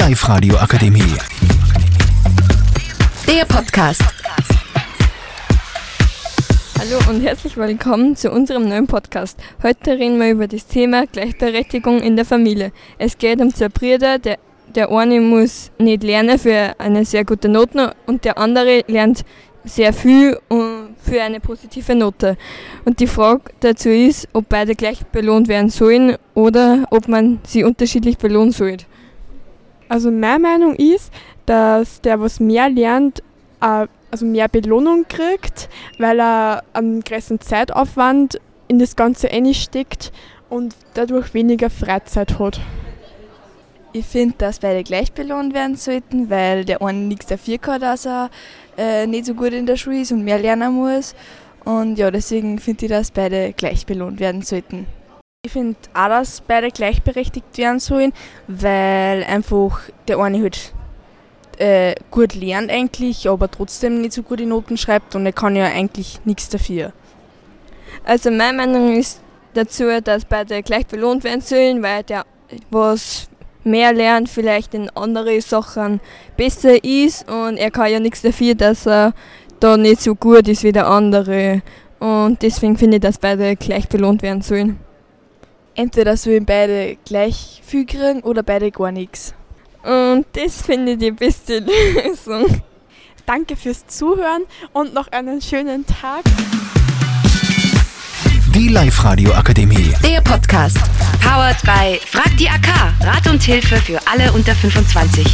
Live-Radio Akademie. Der Podcast. Hallo und herzlich willkommen zu unserem neuen Podcast. Heute reden wir über das Thema Gleichberechtigung in der Familie. Es geht um zwei Brüder, der, der eine muss nicht lernen für eine sehr gute Note und der andere lernt sehr viel für eine positive Note. Und die Frage dazu ist, ob beide gleich belohnt werden sollen oder ob man sie unterschiedlich belohnen sollte. Also meine Meinung ist, dass der, was mehr lernt, äh, also mehr Belohnung kriegt, weil er einen größeren Zeitaufwand in das Ganze steckt und dadurch weniger Freizeit hat. Ich finde, dass beide gleich belohnt werden sollten, weil der eine nichts dafür kann, dass er äh, nicht so gut in der Schule ist und mehr lernen muss. Und ja, deswegen finde ich, dass beide gleich belohnt werden sollten. Ich finde auch, dass beide gleichberechtigt werden sollen, weil einfach der eine halt äh, gut lernt eigentlich, aber trotzdem nicht so gute Noten schreibt und er kann ja eigentlich nichts dafür. Also meine Meinung ist dazu, dass beide gleich belohnt werden sollen, weil der was mehr lernt, vielleicht in andere Sachen besser ist und er kann ja nichts dafür, dass er da nicht so gut ist wie der andere. Und deswegen finde ich, dass beide gleich belohnt werden sollen. Entweder sollen beide gleich viel kriegen oder beide gar nichts. Und das finde ich die beste Lösung. Danke fürs Zuhören und noch einen schönen Tag. Die Live-Radio Akademie. Der Podcast. Powered by Frag die AK. Rat und Hilfe für alle unter 25.